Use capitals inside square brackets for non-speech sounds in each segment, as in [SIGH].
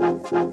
Euh,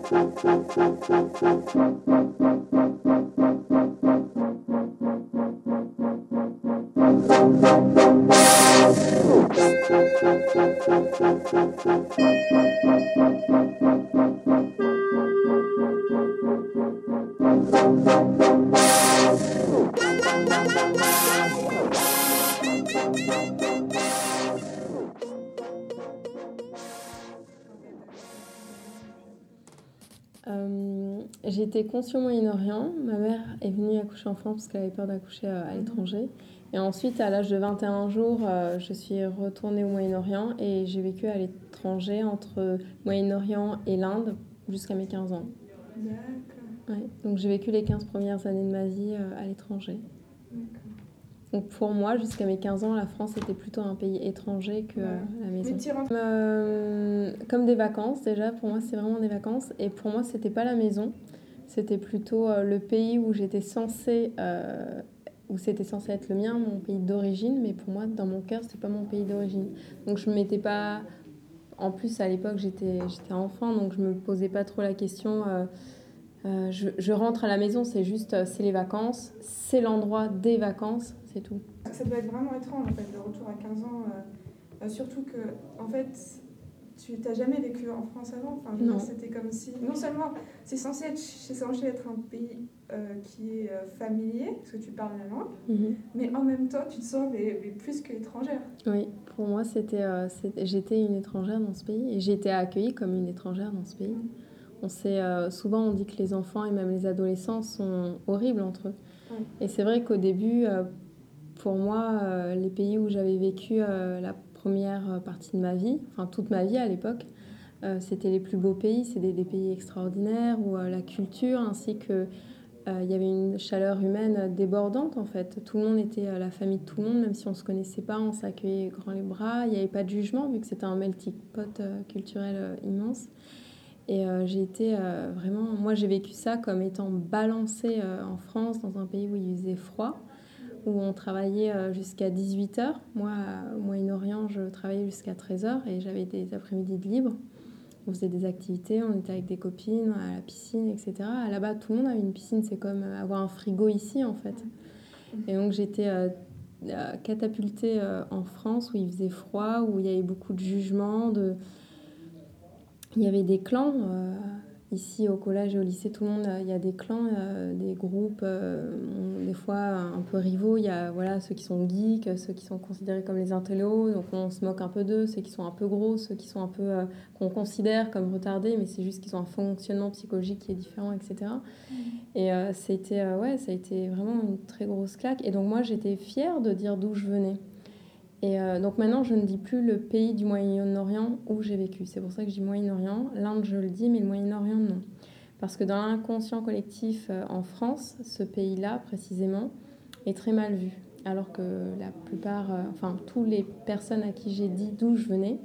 été conçue au Moyen-Orient. Ma mère est venue accoucher en France parce qu'elle avait peur d'accoucher euh, à l'étranger. Et ensuite, à l'âge de 21 jours, euh, je suis retournée au Moyen-Orient et j'ai vécu à l'étranger entre Moyen-Orient et l'Inde jusqu'à mes 15 ans. D'accord. Ouais. Donc j'ai vécu les 15 premières années de ma vie à l'étranger. Donc pour moi, jusqu'à mes 15 ans, la France était plutôt un pays étranger que Ouais. euh, la maison. Euh, comme des vacances déjà, pour moi c'est vraiment des vacances. Et pour moi c'était pas la maison, c'était plutôt euh, le pays où j'étais censée, euh, où c'était censé être le mien, mon pays d'origine. Mais pour moi, dans mon cœur, c'était pas mon pays d'origine. Donc je me mettais pas. En plus à l'époque j'étais enfant, donc je me posais pas trop la question. euh, je, je rentre à la maison, c'est juste, c'est les vacances, c'est l'endroit des vacances, c'est tout. Ça doit être vraiment étrange en fait, le retour à 15 ans. surtout que, en fait, tu t'as jamais vécu en France avant? Enfin, Non. c'était comme si. Non seulement c'est censé être, c'est censé être un pays euh, qui est euh, familier, parce que tu parles la langue, Mhm. mais en même temps, tu te sens mais, mais plus que étrangère. Oui, pour moi, c'était, euh, c'était- j'étais une étrangère dans ce pays et j'ai été accueillie comme une étrangère dans ce pays. Mm. On sait, euh, souvent, on dit que les enfants et même les adolescents sont horribles entre eux. Mm. Et c'est vrai qu'au début, euh, pour moi, euh, les pays où j'avais vécu la première euh, partie de ma vie, enfin toute ma vie à l'époque, euh, c'était les plus beaux pays, c'était des pays extraordinaires où euh, la culture ainsi que il y avait une chaleur humaine débordante en fait. Tout le monde était la famille de tout le monde, même si on se connaissait pas, on s'accueillait grand les bras. Il n'y avait pas de jugement vu que c'était un melting pot culturel immense. Et j'ai été vraiment, moi j'ai vécu ça comme étant balancée en France, dans un pays où il faisait froid, où on travaillait euh, jusqu'à 18h. Moi, euh, au Moyen-Orient, je travaillais jusqu'à 13h et j'avais des après-midi de libre. On faisait des activités, on était avec des copines, à la piscine, etc. Là-bas, tout le monde avait une piscine, c'est comme euh, avoir un frigo ici en fait. Et donc j'étais euh, euh, catapultée euh, en France où il faisait froid, où il y avait beaucoup de jugements, de... il y avait des clans. Ici, au collège et au lycée, tout le monde, euh, il y a des clans, euh, des groupes, euh, des fois un peu rivaux. Il y a voilà, ceux qui sont geeks, ceux qui sont considérés comme les intellos, donc on se moque un peu d'eux, ceux qui sont un peu gros, ceux qui sont un peu, euh, qu'on considère comme retardés, mais c'est juste qu'ils ont un fonctionnement psychologique qui est différent, etc. Et euh, c'était, euh, ouais, ça a été vraiment une très grosse claque. Et donc moi, j'étais fière de dire d'où je venais. Et euh, donc maintenant, je ne dis plus le pays du Moyen-Orient où j'ai vécu. C'est pour ça que je dis Moyen-Orient. L'Inde, je le dis, mais le Moyen-Orient, non. Parce que dans l'inconscient collectif euh, en France, ce pays-là, précisément, est très mal vu. Alors que la plupart, euh, enfin, toutes les personnes à qui j'ai dit d'où je venais,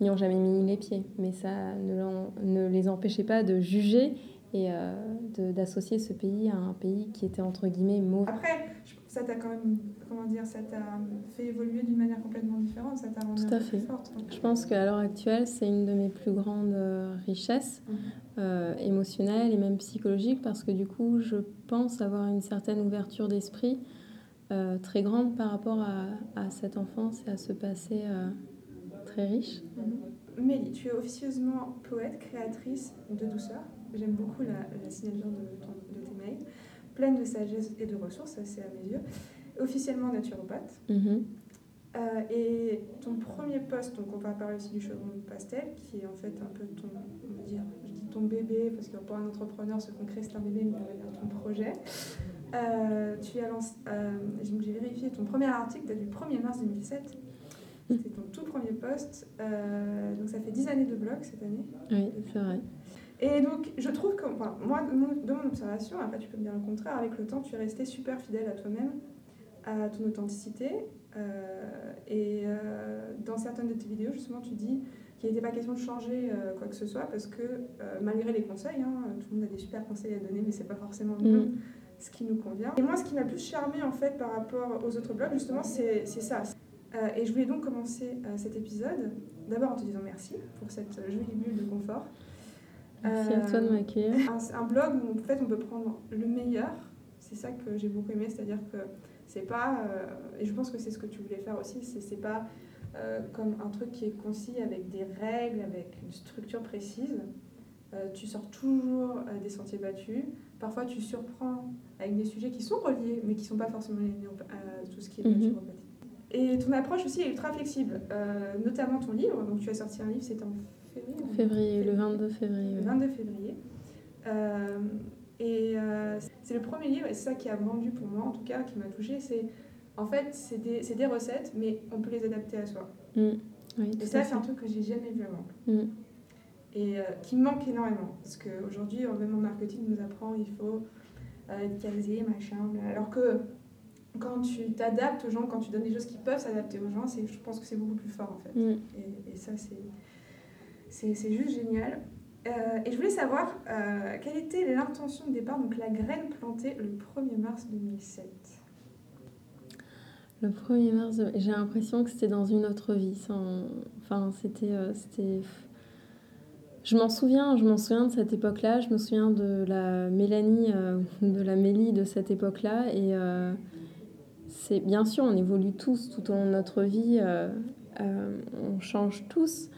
n'y ont jamais mis les pieds. Mais ça ne, les empêchait pas de juger et d'associer ce pays à un pays qui était entre guillemets mauvais. Ça t'a quand même, comment dire, ça t'a fait évoluer d'une manière complètement différente, ça t'a rendu Tout à fait. plus forte. Je pense qu'à l'heure actuelle, c'est une de mes plus grandes euh, richesses Mhm. euh, émotionnelles et même psychologiques parce que du coup, je pense avoir une certaine ouverture d'esprit euh, très grande par rapport à, à cette enfance et à ce passé euh, très riche. Mhm. Mélie, tu es officieusement poète, créatrice de douceur. J'aime beaucoup la, la signature de, ton- de tes mails. Pleine de sagesse et de ressources, c'est à mes yeux. Officiellement naturopathe. Mhm. Euh, et ton premier poste, donc on va parler aussi du chevron pastel, qui est en fait un peu ton, on va dire, je dis ton bébé, parce que pour un entrepreneur, ce qu'on crée c'est un bébé, mais on va dire ton projet. Euh, tu as lancé, euh, j'ai j'ai vérifié, ton premier article date du 1er mars 2007. C'était ton tout premier poste. Euh, donc ça fait 10 années de blog cette année. Oui, c'est vrai. Et donc, je trouve que, enfin, moi, de mon, de mon observation, après tu peux me dire le contraire, avec le temps, tu es resté super fidèle à toi-même, à ton authenticité. euh, et euh, dans certaines de tes vidéos, justement, tu dis qu'il n'était pas question de changer euh, quoi que ce soit, parce que malgré les conseils, hein, tout le monde a des super conseils à donner, mais c'est pas forcément nous, Mm. ce qui nous convient. Et moi, ce qui m'a plus charmé, en fait, par rapport aux autres blogs, justement, c'est ça. Et je voulais donc commencer cet épisode, d'abord en te disant merci pour cette jolie bulle de confort. Merci à toi de m'accueillir. Un, un, blog où en fait on peut prendre le meilleur. C'est ça que j'ai beaucoup aimé, c'est-à-dire que c'est pas, et je pense que c'est ce que tu voulais faire aussi, c'est pas comme un truc qui est concis avec des règles, avec une structure précise. tu sors toujours des sentiers battus. Parfois, tu surprends avec des sujets qui sont reliés, mais qui ne sont pas forcément liés à tout ce qui est mhm. naturopathie. Et ton approche aussi est ultra flexible, euh, notamment ton livre. Donc, tu as sorti un livre, c'était en février Février, le 22 février. Le 22 février. Euh, et euh, c'est le premier livre, et c'est ça qui a vendu pour moi, en tout cas, qui m'a touchée. C'est en fait, c'est des, des, recettes, mais on peut les adapter à soi. Mm. Oui, et ça, c'est un truc que j'ai jamais vu avant. Mm et euh, qui manque énormément. Parce qu'aujourd'hui, même en marketing, nous apprend il faut euh, être casé, machin. Alors que quand tu t'adaptes aux gens, quand tu donnes des choses qui peuvent s'adapter aux gens, je pense que c'est beaucoup plus fort en fait. Mm. Et, et, ça, c'est juste génial. Euh, et je voulais savoir quelle était l'intention de départ, donc la graine plantée le 1er mars 2007. Le 1er mars, j'ai l'impression que c'était dans une autre vie. Enfin, c'était je m'en souviens, je m'en souviens de cette époque-là. Je me souviens de la Mélanie, euh, de la Mélie de cette époque-là. Et euh, c'est bien sûr, on évolue tous tout au long de notre vie. Euh, on change tous.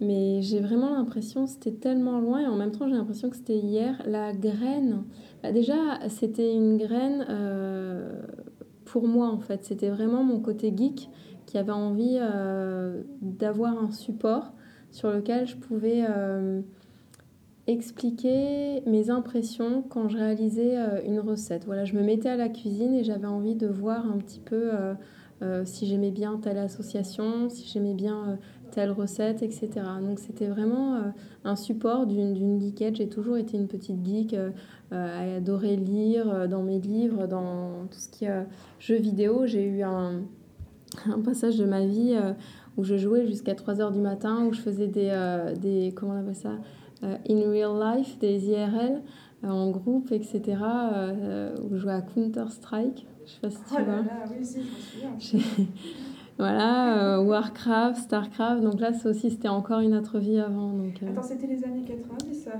Mais j'ai vraiment l'impression c'était tellement loin et en même temps j'ai l'impression que c'était hier. La graine, bah, déjà c'était une graine pour moi en fait. C'était vraiment mon côté geek qui avait envie d'avoir un support sur lequel je pouvais euh, expliquer mes impressions quand je réalisais euh, une recette. Voilà, je me mettais à la cuisine et j'avais envie de voir un petit peu euh, si j'aimais bien telle association, si j'aimais bien telle recette, etc. Donc c'était vraiment un support d'une geekette. J'ai toujours été une petite geek, à adorer lire dans mes livres, dans tout ce qui est jeux vidéo. J'ai eu un, un, passage de ma vie où je jouais jusqu'à 3h du matin, où je faisais des, euh, des comment on appelle ça, euh, in real life, des IRL euh, en groupe, etc. où je jouais à Counter-Strike. Je sais pas si tu oh vois. oui, si, je me souviens. Voilà, Warcraft, Starcraft. Donc là, ça aussi, c'était encore une autre vie avant. Donc, Attends, c'était les années 90, ça?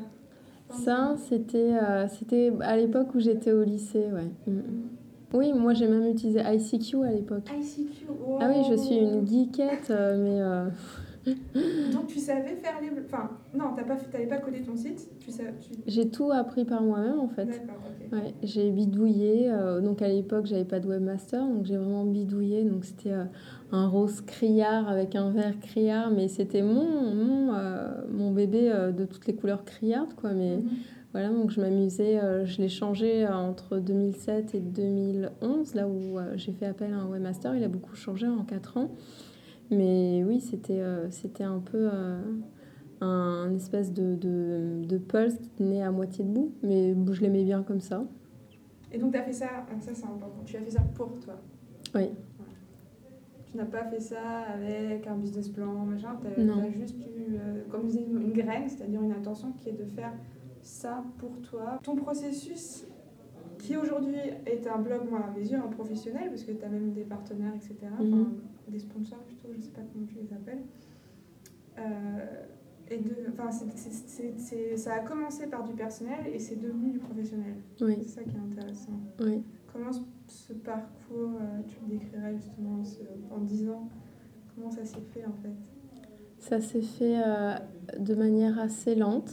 Ça, c'était c'était à l'époque où j'étais au lycée, ouais. Mm, mm. Oui, moi j'ai même utilisé ICQ à l'époque. ICQ, Ah oui, je suis une geekette, euh, mais. Euh, [LAUGHS] Donc tu savais faire les. Enfin, non, tu pas, pas codé ton site tu sais, J'ai tout appris par moi-même en fait. D'accord, ok. Ouais, j'ai bidouillé. Euh, donc à l'époque, j'avais pas de webmaster, donc j'ai vraiment bidouillé. Donc c'était un rose criard avec un vert criard, mais c'était mon, mon, mon bébé de toutes les couleurs criardes, quoi. Mais. Mhm. Voilà, donc je m'amusais, euh, je l'ai changé euh, entre 2007 et 2011, là où euh, j'ai fait appel à un webmaster. Il a beaucoup changé en 4 ans. Mais oui, c'était c'était un peu un espèce de, de, de, pulse qui tenait à moitié debout. Mais je l'aimais bien comme ça. Et donc, tu as fait ça, ça c'est important, tu as fait ça pour toi Oui. Tu n'as pas fait ça avec un business plan, machin. Tu as, juste eu, comme je disais, une graine, c'est-à-dire une intention qui est de faire ça pour toi. Ton processus, qui aujourd'hui est un blog, moi, à mes yeux, un professionnel, parce que tu as même des partenaires, etc., mhm. des sponsors plutôt, je ne sais pas comment tu les appelles. Euh, et de, enfin, ça a commencé par du personnel et c'est devenu du professionnel. Oui. C'est ça qui est intéressant. Oui. Comment ce, parcours, euh, tu le décrirais justement en 10 ans Comment ça s'est fait en fait? Ça s'est fait euh, de manière assez lente.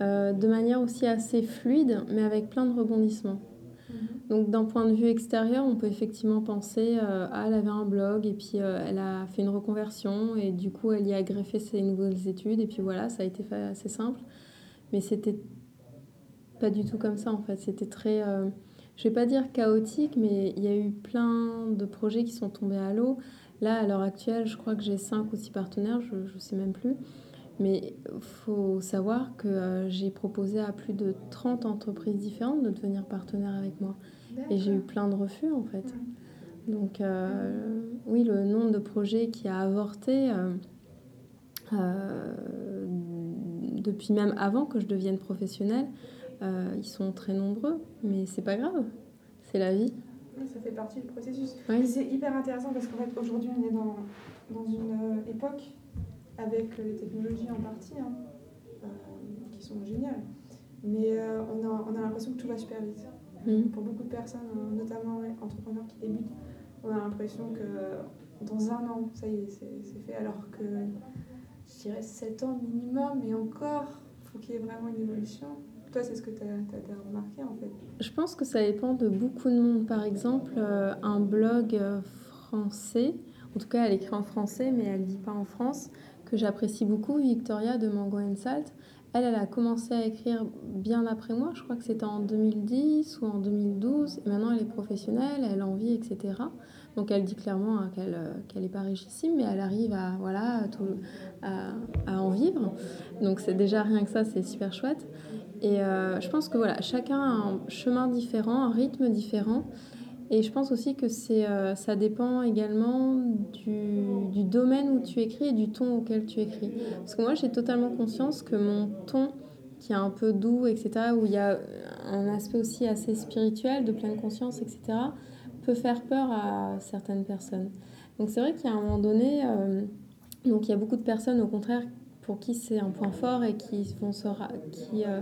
Euh, de manière aussi assez fluide, mais avec plein de rebondissements. Mhm. Donc d'un point de vue extérieur, on peut effectivement penser euh, ah, elle avait un blog et puis elle a fait une reconversion et du coup elle y a greffé ses nouvelles études et puis voilà, ça a été fait assez simple. Mais c'était pas du tout comme ça en fait. C'était très, je vais pas dire chaotique, mais il y a eu plein de projets qui sont tombés à l'eau. Là, à l'heure actuelle, je crois que j'ai cinq ou six partenaires, je ne sais même plus. Mais il faut savoir que euh, j'ai proposé à plus de 30 entreprises différentes de devenir partenaire avec moi. Et j'ai eu plein de refus en fait. Donc euh, oui, le nombre de projets qui a avorté euh, depuis même avant que je devienne professionnelle, ils sont très nombreux. Mais c'est pas grave, c'est la vie. ça fait partie du processus. C'est hyper intéressant parce qu'en fait aujourd'hui on est dans, dans une époque avec les technologies en partie, hein, euh, qui sont géniales. Mais euh, on a, on a l'impression que tout va super vite. Mhm. Pour beaucoup de personnes, euh, notamment ouais, entrepreneurs qui débutent, on a l'impression que euh, dans un an, ça y est, c'est fait. Alors que je dirais 7 ans minimum, et encore, il faut qu'il y ait vraiment une évolution. Toi, c'est ce que tu as, remarqué en fait. Je pense que ça dépend de beaucoup de monde. Par exemple, euh, un blog euh, français, en tout cas elle écrit en français, mais elle ne vit pas en France, que j'apprécie beaucoup, Victoria de Mango and Salt. Elle, elle a commencé à écrire bien après moi, je crois que c'était en 2010 ou en 2012, et maintenant elle est professionnelle, elle en vit, etc. Donc elle dit clairement hein, qu'elle n'est pas richissime, mais elle arrive à, voilà, à, à, en vivre. Donc c'est déjà rien que ça, c'est super chouette. Et euh, je pense que voilà, chacun a un chemin différent, un rythme différent. Et je pense aussi que euh, ça dépend également du, du, domaine où tu écris et du ton auquel tu écris. Parce que moi, j'ai totalement conscience que mon ton, qui est un peu doux, etc., où il y a un aspect aussi assez spirituel, de pleine conscience, etc., peut faire peur à certaines personnes. Donc c'est vrai qu'il y a un moment donné, euh, donc il y a beaucoup de personnes au contraire pour qui c'est un point fort et qui vont, qui, euh,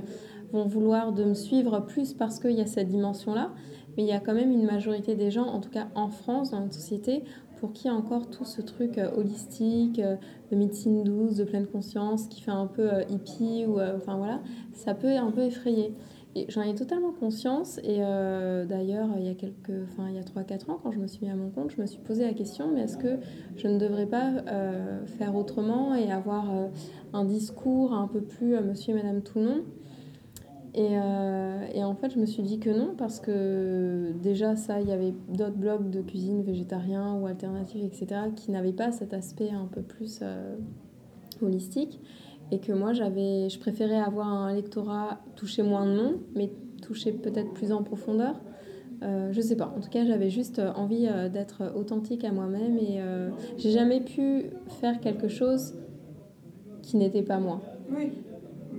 vont vouloir de me suivre plus parce qu'il y a cette dimension-là. Mais il y a quand même une majorité des gens, en tout cas en France, dans notre société, pour qui encore tout ce truc euh, holistique, de médecine douce, de pleine conscience, qui fait un peu hippie, ou enfin voilà, ça peut un peu effrayer. Et j'en ai totalement conscience. Et euh, d'ailleurs, il y a quelques, enfin il y a 3-4 ans, quand je me suis mis à mon compte, je me suis posé la question, mais est-ce que je ne devrais pas euh, faire autrement et avoir euh, un discours un peu plus euh, monsieur et madame tout le monde? Et, et, en fait, je me suis dit que non, parce que déjà, ça, il y avait d'autres blogs de cuisine végétarien ou alternative, etc., qui n'avaient pas cet aspect un peu plus holistique. Et que moi, j'avais, je préférais avoir un lectorat toucher moins de noms, mais toucher peut-être plus en profondeur. Euh, je sais pas. En tout cas, j'avais juste envie euh, d'être authentique à moi-même et euh, j'ai jamais pu faire quelque chose qui n'était pas moi. Oui.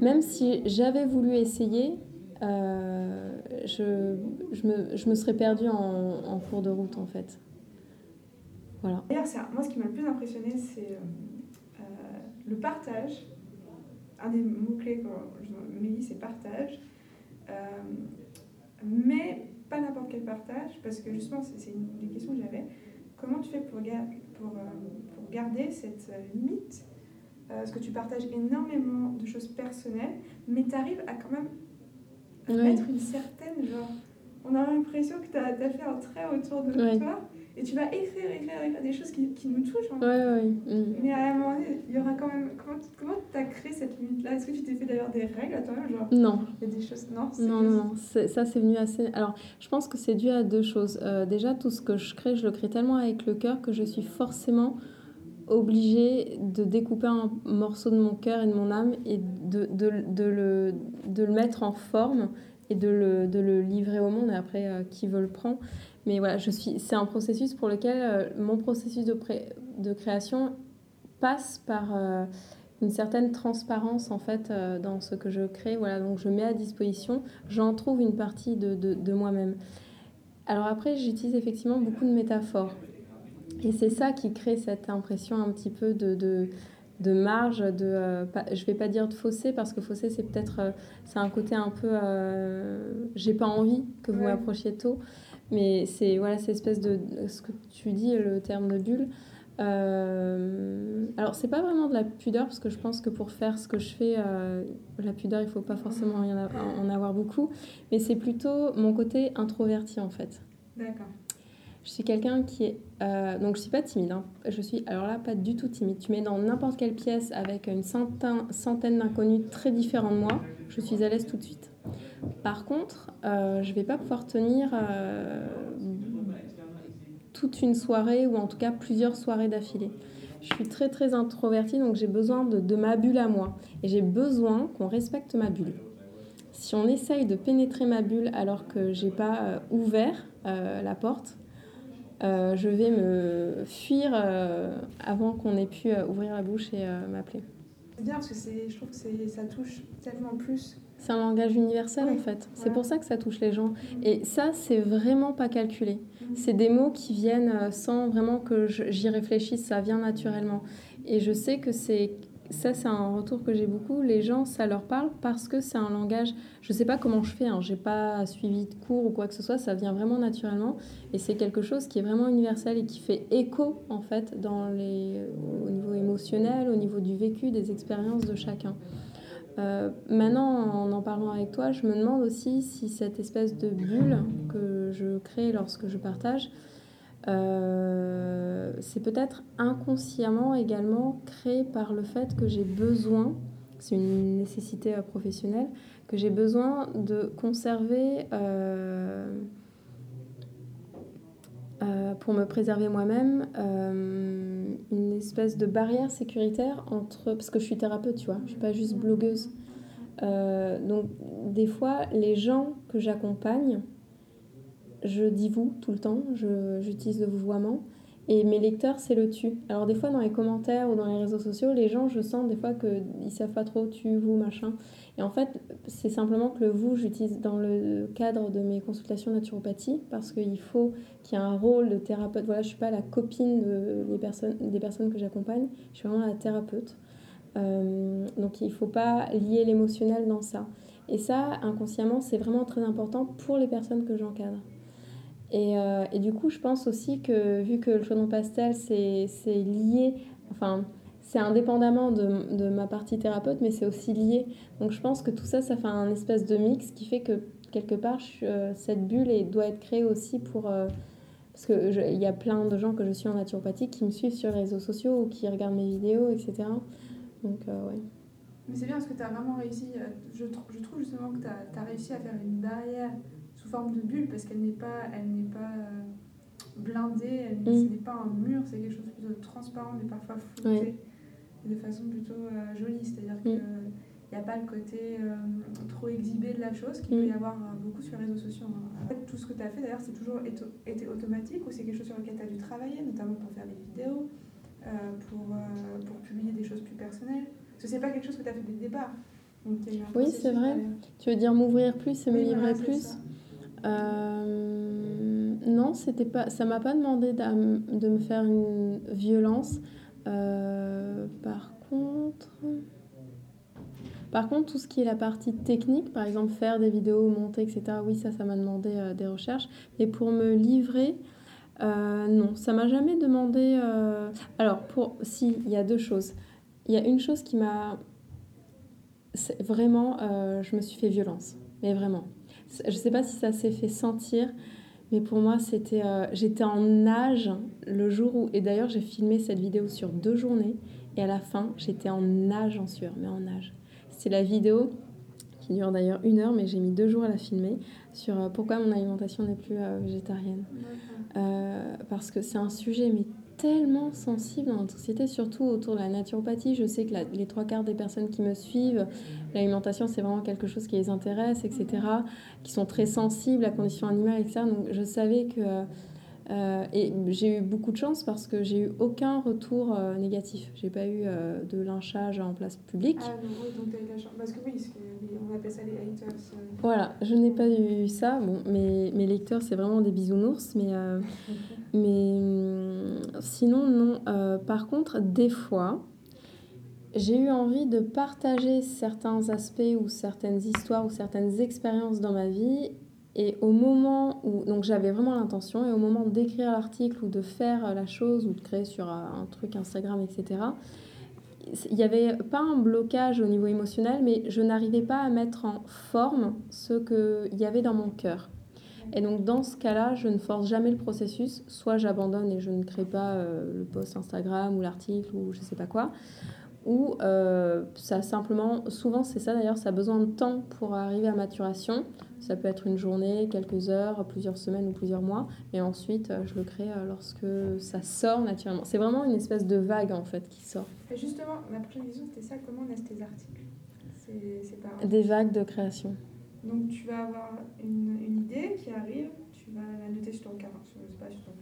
Même si j'avais voulu essayer, euh, je, je, me, je, me, serais perdue en, en, cours de route en fait. Voilà. D'ailleurs, moi, ce qui m'a le plus impressionné, c'est euh, le partage. Un des mots-clés quand je me dis, c'est partage. Euh, mais pas n'importe quel partage, parce que justement, c'est une des questions que j'avais. Comment tu fais pour, ga pour, euh, pour garder cette limite euh, Parce que tu partages énormément de choses personnelles, mais tu arrives à quand même oui. mettre une certaine genre. On a l'impression que tu as, as, fait un trait autour de oui. toi et tu vas écrire, écrire, écrire des choses qui, qui nous touchent. Oui, oui. Mm. Mais à un moment donné, il y aura quand même. Comment tu as créé cette limite-là? Est-ce que tu t'es fait d'ailleurs des règles à toi-même genre? Non. Il y a des choses. Non, non, non, non. Ça, c'est venu assez. Alors, je pense que c'est dû à deux choses. Euh, déjà, tout ce que je crée, je le crée tellement avec le cœur que je suis forcément obligée de découper un morceau de mon cœur et de mon âme et de, de, de, le, de le mettre en forme et de le, de le livrer au monde et après euh, qui veut le prendre. Mais voilà, je suis, c'est un processus pour lequel euh, mon processus de, pré, de création passe par euh, une certaine transparence en fait euh, dans ce que je crée. Voilà, donc je mets à disposition, j'en trouve une partie de, de, de moi-même. Alors après, j'utilise effectivement beaucoup de métaphores. Et c'est ça qui crée cette impression un petit peu de, de, de marge, de, euh, pas, je vais pas dire de fossé, parce que fossé, c'est peut-être, euh, c'est un côté un peu, j'ai pas envie que vous ouais. m'approchiez tôt, mais c'est, voilà, cette espèce de, ce que tu dis, le terme de bulle. Euh, alors, c'est pas vraiment de la pudeur, parce que je pense que pour faire ce que je fais, euh, la pudeur, il faut pas forcément en avoir beaucoup, mais c'est plutôt mon côté introverti, en fait. D'accord. Je suis quelqu'un qui est. Euh, donc, je suis pas timide. Hein. Je suis, alors là, pas du tout timide. Tu mets dans n'importe quelle pièce avec une centaine, centaine d'inconnus très différents de moi, je suis à l'aise tout de suite. Par contre, euh, je vais pas pouvoir tenir euh, toute une soirée ou en tout cas plusieurs soirées d'affilée. Je suis très très introvertie, donc j'ai besoin de, de ma bulle à moi. Et j'ai besoin qu'on respecte ma bulle. Si on essaye de pénétrer ma bulle alors que j'ai pas euh, ouvert la porte, euh, je vais me fuir euh, avant qu'on ait pu euh, ouvrir la bouche et m'appeler. C'est bien parce que je trouve que ça touche tellement plus. C'est un langage universel en fait. C'est pour ça que ça touche les gens. Et ça, c'est vraiment pas calculé. Mmh. C'est des mots qui viennent sans vraiment que j'y réfléchisse, ça vient naturellement. Et je sais que c'est ça, c'est un retour que j'ai beaucoup. Les gens, ça leur parle parce que c'est un langage. Je sais pas comment je fais, hein, j'ai pas suivi de cours ou quoi que ce soit, ça vient vraiment naturellement. Et c'est quelque chose qui est vraiment universel et qui fait écho, en fait, dans les, au niveau émotionnel, au niveau du vécu, des expériences de chacun. Euh, maintenant, en en parlant avec toi, je me demande aussi si cette espèce de bulle que je crée lorsque je partage, euh, c'est peut-être inconsciemment également créé par le fait que j'ai besoin, c'est une nécessité euh, professionnelle, que j'ai besoin de conserver, euh, pour me préserver moi-même, une espèce de barrière sécuritaire entre... Parce que je suis thérapeute, tu vois, je suis pas juste blogueuse. donc des fois, les gens que j'accompagne, je dis vous tout le temps, j'utilise le vouvoiement. Et mes lecteurs, c'est le tu. Alors des fois, dans les commentaires ou dans les réseaux sociaux, les gens, je sens des fois qu'ils savent pas trop tu, vous, machin. Et en fait, c'est simplement que le vous, j'utilise dans le cadre de mes consultations naturopathie, parce qu'il faut qu'il y ait un rôle de thérapeute. Voilà, je suis pas la copine de, des personnes que j'accompagne, je suis vraiment la thérapeute. Euh, donc il faut pas lier l'émotionnel dans ça. Et ça, inconsciemment, c'est vraiment très important pour les personnes que j'encadre. Et, euh, et, du coup, je pense aussi que vu que le chaudron pastel, c'est lié, enfin, c'est indépendamment de, de, ma partie thérapeute, mais c'est aussi lié. Donc je pense que tout ça, ça fait un espèce de mix qui fait que quelque part, euh, cette bulle doit être créée aussi pour... Euh, parce qu'il y a plein de gens que je suis en naturopathie qui me suivent sur les réseaux sociaux ou qui regardent mes vidéos, etc. Donc, ouais. Mais c'est bien parce que tu as vraiment réussi, je, je trouve justement que tu as, as, réussi à faire une barrière forme de bulle parce qu'elle n'est pas, elle n'est pas euh, blindée, elle, ce mm. n'est pas un mur, c'est quelque chose de plutôt transparent mais parfois flouté de façon plutôt euh, jolie. C'est-à-dire mm. qu'il n'y a pas le côté euh, trop exhibé de la chose qu'il peut y mm. avoir beaucoup sur les réseaux sociaux. Hein. En fait, tout ce que tu as fait d'ailleurs, c'est toujours été automatique ou c'est quelque chose sur lequel tu as dû travailler, notamment pour faire des vidéos, pour, pour publier des choses plus personnelles. Parce que c'est pas quelque chose que tu as fait dès le départ. oui, c'est vrai. Tu veux dire m'ouvrir plus et me livrer plus? Euh, non, c'était pas, ça m'a pas demandé de me faire une violence. Euh, par contre, tout ce qui est la partie technique, par exemple faire des vidéos, monter, etc. Oui, ça, ça m'a demandé euh, des recherches. Mais pour me livrer, non, ça m'a jamais demandé. Alors, pour, si, il y a deux choses. Il y a une chose qui m'a vraiment, je me suis fait violence, mais vraiment. Je ne sais pas si ça s'est fait sentir, mais pour moi, c'était, euh, j'étais en nage le jour où... Et d'ailleurs, j'ai filmé cette vidéo sur deux journées. Et à la fin, j'étais en nage en sueur, mais en nage. C'est la vidéo qui dure d'ailleurs une heure, mais j'ai mis deux jours à la filmer, sur euh, pourquoi mon alimentation n'est plus euh, végétarienne. parce que c'est un sujet mais tellement sensible dans notre société, surtout autour de la naturopathie. Je sais que les trois quarts des personnes qui me suivent, l'alimentation, c'est vraiment quelque chose qui les intéresse, etc., qui sont très sensibles à la condition animale, etc. Donc je savais que euh, et j'ai eu beaucoup de chance parce que j'ai eu aucun retour euh, négatif. J'ai pas eu euh, de lynchage en place publique. Ah non, donc as eu la chance. Parce que oui, on appelle ça les haters. Voilà, je n'ai pas eu ça. Bon, mes, mes lecteurs, c'est vraiment des bisounours, mais, [LAUGHS] mais hum, sinon, non. par contre, des fois, j'ai eu envie de partager certains aspects ou certaines histoires ou certaines expériences dans ma vie et au moment où, donc j'avais vraiment l'intention, et au moment d'écrire l'article ou de faire la chose ou de créer sur un truc Instagram, etc., il n'y avait pas un blocage au niveau émotionnel, mais je n'arrivais pas à mettre en forme ce qu'il y avait dans mon cœur. Et donc dans ce cas-là, je ne force jamais le processus, soit j'abandonne et je ne crée pas euh, le post Instagram ou l'article ou je ne sais pas quoi, ou euh, ça simplement, souvent c'est ça d'ailleurs, ça a besoin de temps pour arriver à maturation. Ça peut être une journée, quelques heures, plusieurs semaines ou plusieurs mois. Et ensuite, euh, je le crée lorsque ça sort naturellement. C'est vraiment une espèce de vague en fait qui sort. Et justement, ma prochaine question c'était ça comment naissent tes articles? C'est pas... Des vagues de création. Donc tu vas avoir une, une, idée qui arrive, tu vas la noter sur ton carnet, sur, je sais pas, sur ton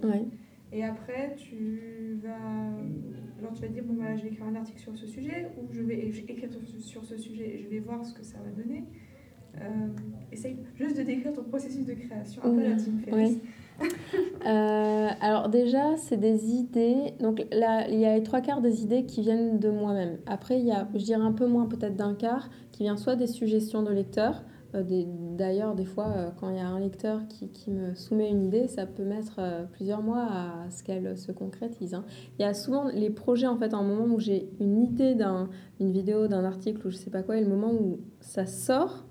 carnet. Ouais. Et après, tu vas, alors tu vas dire, bon, bah, je vais écrire un article sur ce sujet, ou je vais écrire sur ce sujet et je vais voir ce que ça va donner. Euh, essaye juste de décrire ton processus de création, un peu la Tim Ferriss. Euh, alors déjà, c'est des idées. Donc là, il y a les trois quarts des idées qui viennent de moi-même. Après, il y a, je dirais un peu moins peut-être d'un quart, qui vient soit des suggestions de lecteurs. Euh, d'ailleurs, des, fois, euh, quand il y a un lecteur qui, qui, me soumet une idée, ça peut mettre plusieurs mois à ce qu'elle se concrétise. Hein. Il y a souvent les projets, en fait, un moment où j'ai une idée d'une vidéo, d'un article ou je sais pas quoi, et le moment où ça sort,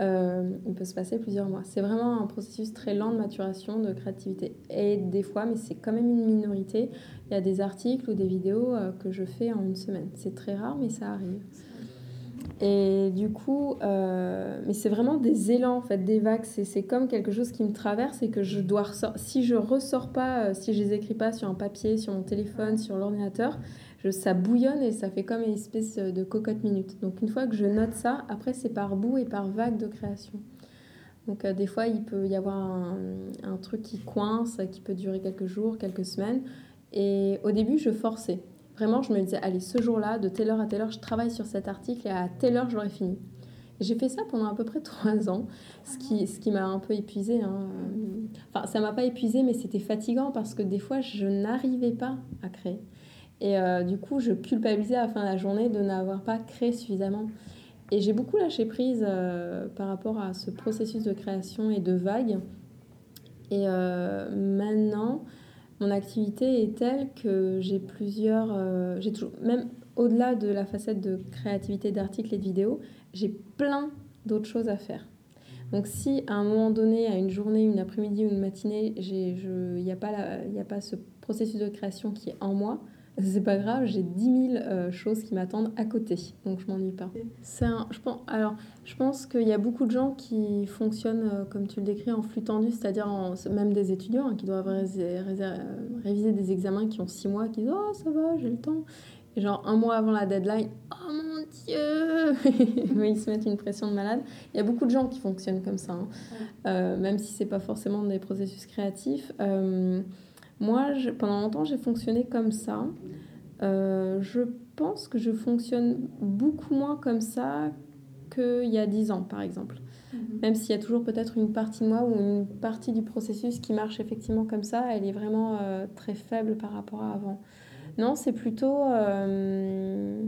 euh, il peut se passer plusieurs mois. C'est vraiment un processus très lent de maturation, de créativité. Et des fois, mais c'est quand même une minorité, il y a des articles ou des vidéos euh, que je fais en une semaine. C'est très rare, mais ça arrive. Et du coup, euh, mais c'est vraiment des élans, en fait, des vagues. C'est comme quelque chose qui me traverse et que je dois ressortir. Si je ressors pas, si je les écris pas sur un papier, sur mon téléphone, sur l'ordinateur, ça bouillonne et ça fait comme une espèce de cocotte minute. Donc une fois que je note ça, après c'est par bout et par vague de création. Donc euh, des fois il peut y avoir un, truc qui coince, qui peut durer quelques jours, quelques semaines. Et au début je forçais. Vraiment je me disais, allez ce jour-là, de telle heure à telle heure, je travaille sur cet article et à telle heure je l'aurai fini. J'ai fait ça pendant à peu près [LAUGHS] trois ans, ce qui, ce qui m'a un peu épuisé. Hein. Enfin, ça m'a pas épuisé, mais c'était fatigant parce que des fois, je n'arrivais pas à créer. Et euh, du coup, je culpabilisais à la fin de la journée de n'avoir pas créé suffisamment. Et j'ai beaucoup lâché prise euh, par rapport à ce processus de création et de vague. Et euh, maintenant, mon activité est telle que j'ai plusieurs. j'ai toujours, même au-delà de la facette de créativité d'articles et de vidéos, j'ai plein d'autres choses à faire. Donc si à un moment donné, à une journée, une après-midi ou une matinée, il n'y a, a pas ce processus de création qui est en moi, c'est pas grave, j'ai 10 000 euh, choses qui m'attendent à côté, donc je m'ennuie pas. C'est je pense, alors, je pense qu'il y a beaucoup de gens qui fonctionnent, euh, comme tu le décris, en flux tendu, c'est-à-dire même des étudiants hein, qui doivent réviser des examens qui ont 6 mois, qui disent Oh, ça va, j'ai le temps. Et genre, un mois avant la deadline, Oh mon Dieu [LAUGHS] Ils se mettent une pression de malade. Il y a beaucoup de gens qui fonctionnent comme ça, hein. euh, même si c'est pas forcément des processus créatifs. Moi, pendant longtemps, j'ai fonctionné comme ça. Euh, je pense que je fonctionne beaucoup moins comme ça qu'il y a 10 ans, par exemple. Mhm. Même s'il y a toujours peut-être une partie de moi ou une partie du processus qui marche effectivement comme ça, elle est vraiment euh, très faible par rapport à avant. Non, c'est plutôt... Euh,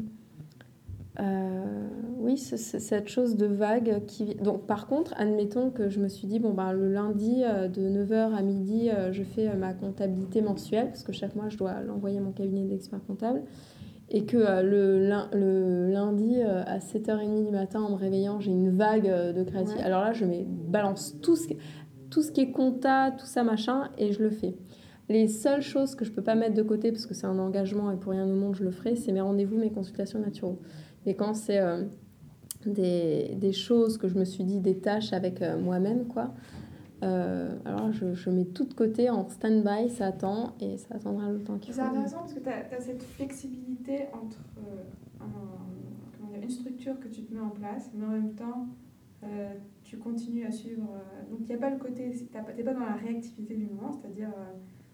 euh, oui, cette chose de vague qui... Donc par contre, admettons que je me suis dit, bon, ben, le lundi euh, de 9h à midi, euh, je fais ma comptabilité mensuelle, parce que chaque mois, je dois l'envoyer à mon cabinet d'expert comptable, et que le, le, lundi à 7h30 du matin, en me réveillant, j'ai une vague de créativité. Alors là, je mets, balance tout ce, tout ce qui est compta, tout ça, machin, et je le fais. Les seules choses que je peux pas mettre de côté, parce que c'est un engagement et pour rien au monde je le ferai, c'est mes rendez-vous, mes consultations naturelles. Et quand c'est euh, des, des, choses que je me suis dit, des tâches avec euh, moi-même, quoi, euh, alors je, je, mets tout de côté en stand-by, ça attend et ça attendra le temps qu'il faut. C'est intéressant parce que tu as, cette flexibilité entre une structure que tu te mets en place, mais en même temps, tu continues à suivre. donc il n'y a pas le côté, tu n'es pas dans la réactivité du moment, c'est-à-dire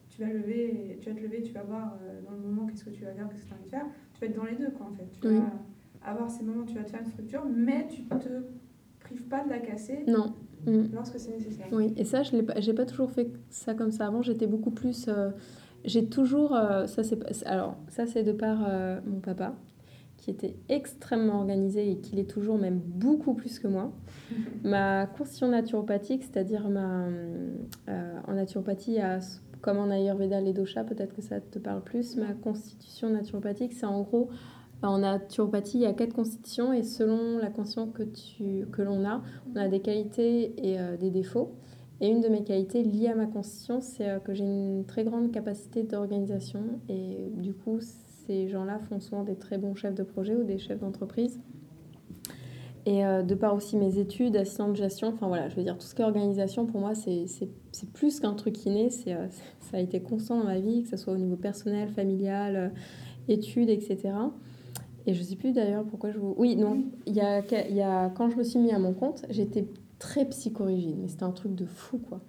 tu vas lever, tu vas te lever, tu vas voir dans le moment qu'est-ce que tu vas faire, qu'est-ce que tu as envie de faire. Tu vas être dans les deux, quoi, en fait. Tu vas, avoir ces moments où tu vas te faire une structure, mais tu te prives pas de la casser. Non. Mm. Lorsque c'est nécessaire. Oui, et ça, je n'ai pas, pas toujours fait ça comme ça. Avant, j'étais beaucoup plus. Euh, j'ai toujours. Euh, ça, c'est, alors, ça, c'est de par euh, mon papa, qui était extrêmement organisé et qui l'est toujours, même beaucoup plus que moi. [LAUGHS] ma constitution naturopathique, c'est-à-dire ma. en naturopathie, à, comme en Ayurveda, les doshas, peut-être que ça te parle plus. Ma constitution naturopathique, c'est en gros en naturopathie, il y a quatre constitutions et selon la constitution que, que l'on a, on a des qualités et euh, des défauts. Et une de mes qualités liées à ma constitution, c'est euh, que j'ai une très grande capacité d'organisation et du coup, ces gens-là font souvent des très bons chefs de projet ou des chefs d'entreprise. Et euh, de par aussi mes études, assistant de gestion, enfin voilà, je veux dire, tout ce qui est organisation, pour moi, c'est, plus qu'un truc inné, c'est, ça a été constant dans ma vie, que ce soit au niveau personnel, familial, études, etc. Et je sais plus d'ailleurs pourquoi je vous. Oui, non. Il y a, y a, quand je me suis mis à mon compte, j'étais très psychorigide, mais c'était un truc de fou, quoi.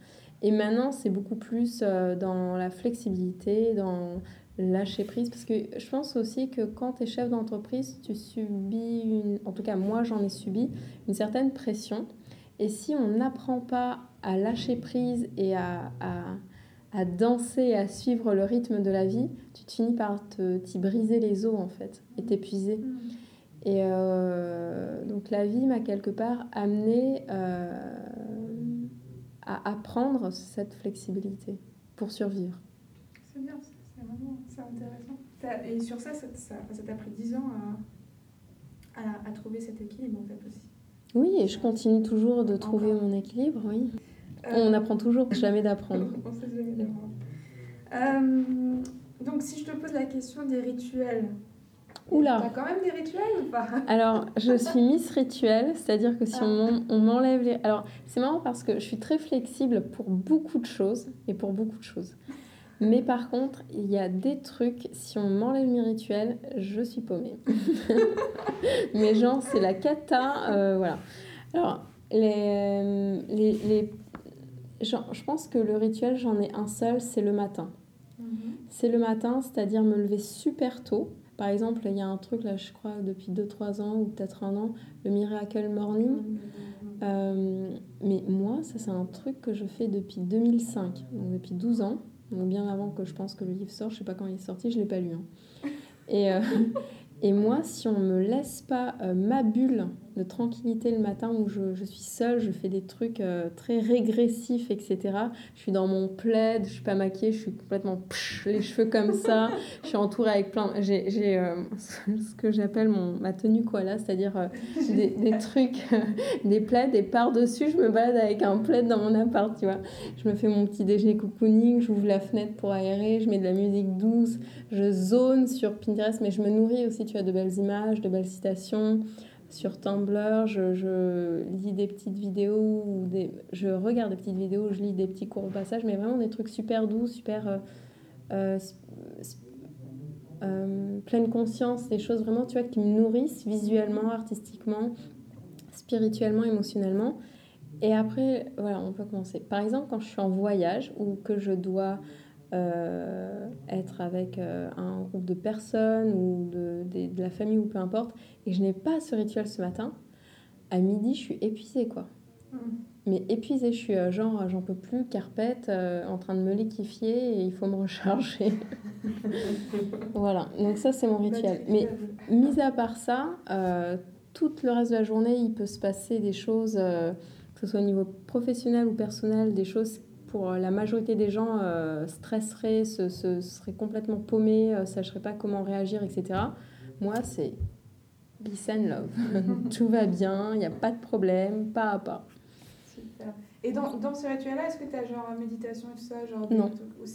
Et maintenant, c'est beaucoup plus euh, dans la flexibilité, dans lâcher prise. Parce que je pense aussi que quand tu es chef d'entreprise, tu subis, une... en tout cas moi j'en ai subi, une certaine pression. Et si on n'apprend pas à lâcher prise et à, danser à suivre le rythme de la vie, tu te finis par t'y briser les os en fait et t'épuiser. Mm. Et euh, donc la vie m'a quelque part amené euh, à apprendre cette flexibilité pour survivre. C'est bien, c'est vraiment intéressant. Et sur ça, ça t'a pris 10 ans à, à, trouver cet équilibre en fait aussi. Oui, et je continue toujours de trouver mon équilibre, oui. Euh, on apprend toujours, jamais d'apprendre. on sait jamais d'apprendre. Euh, donc si je te pose la question des rituels, Oula. T'as quand même des rituels ou pas? Alors, je suis Miss Rituel, c'est-à-dire que si on ah. m'enlève les... Alors, c'est marrant parce que je suis très flexible pour beaucoup de choses et pour beaucoup de choses. Mais par contre, il y a des trucs, si on m'enlève mes rituels, je suis paumée. [LAUGHS] Mais genre, c'est la cata, euh, voilà. Alors, les, les, les je pense que le rituel, j'en ai un seul, c'est le matin. Mhm. C'est le matin, c'est-à-dire me lever super tôt. Par exemple, il y a un truc là, je crois, depuis 2-3 ans ou peut-être un an, le Miracle Morning. Euh, mais moi, ça, c'est un truc que je fais depuis 2005, donc depuis 12 ans, donc bien avant que je pense que le livre sorte. Je sais pas quand il est sorti, je l'ai pas lu. Hein. Et, euh, [LAUGHS] Et moi, si on me laisse pas euh, ma bulle de tranquillité le matin où je, je suis seule, je fais des trucs euh, très régressifs, etc. Je suis dans mon plaid, je suis pas maquillée, je suis complètement les cheveux comme ça. [LAUGHS] je suis entourée avec plein. J'ai euh, [LAUGHS] ce que j'appelle ma tenue koala, c'est-à-dire des, des, trucs, des plaids, et par-dessus, je me balade avec un plaid dans mon appart, tu vois. Je me fais mon petit déjeuner cocooning, j'ouvre la fenêtre pour aérer, je mets de la musique douce, je zone sur Pinterest, mais je me nourris aussi, tu as de belles images, de belles citations. Sur Tumblr, je, lis des petites vidéos, ou des, je regarde des petites vidéos, je lis des petits courts passages, mais vraiment des trucs super doux, super euh, euh, euh, pleine conscience, des choses vraiment tu vois, qui me nourrissent visuellement, artistiquement, spirituellement, émotionnellement. Et après, voilà, on peut commencer. Par exemple, quand je suis en voyage ou que je dois euh, être avec euh, un groupe de personnes ou de, de, la famille ou peu importe, et je n'ai pas ce rituel ce matin, à midi, je suis épuisée, quoi. Mm. Mais épuisée, je suis euh, genre, j'en peux plus, carpette, en train de me liquifier et il faut me recharger. [LAUGHS] voilà, donc ça, c'est mon bah, rituel. Mais mis à part ça, tout le reste de la journée, il peut se passer des choses, que ce soit au niveau professionnel ou personnel, des choses pour euh, la majorité des gens, euh, stresseraient, se, se, seraient complètement paumés, euh, sacheraient pas comment réagir, etc. Moi, c'est peace and love. [LAUGHS] Tout va bien, il n'y a pas de problème, pas à pas. Super. Et dans, dans ce rituel-là, est-ce que tu as genre méditation et tout ça genre Non. Ou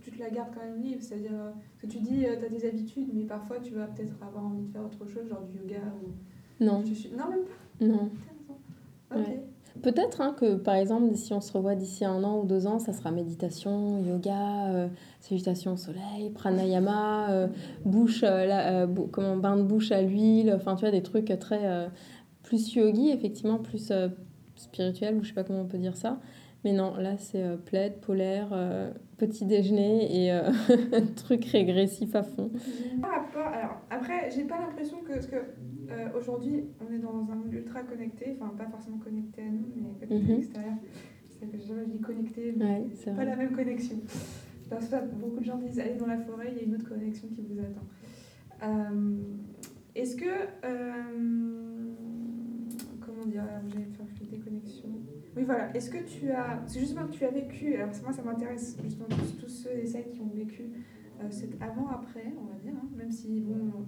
tu te la gardes quand même libre C'est-à-dire que tu dis, tu as des habitudes, mais parfois tu vas peut-être avoir envie de faire autre chose, genre du yoga ou... Non. Non, même pas Non. Ok. Peut-être hein, que, par exemple, si on se revoit d'ici un an ou deux ans, ça sera méditation, yoga, euh, salutation au soleil, pranayama, euh, bouche, euh, comment, bain de bouche à l'huile, enfin, tu vois, des trucs très plus yogi, effectivement, plus spirituel, ou je sais pas comment on peut dire ça. Mais non, là, c'est plaid, polaire, petit déjeuner et [LAUGHS] truc régressif à fond. Alors, après, j'ai pas l'impression que, que euh, aujourd'hui, on est dans un monde ultra connecté, enfin pas forcément connecté à nous, mais connecté à mhm. l'extérieur. Je dis connecté, mais pas la même connexion. Parce que beaucoup de gens disent allez dans la forêt, il y a une autre connexion qui vous attend. Euh, est-ce que. Euh, comment dire J'allais faire. Oui, voilà. Est-ce que tu as. C'est justement que tu as vécu. Alors, moi, ça m'intéresse justement tous, tous, ceux et celles qui ont vécu cet avant-après, on va dire, hein, même si, bon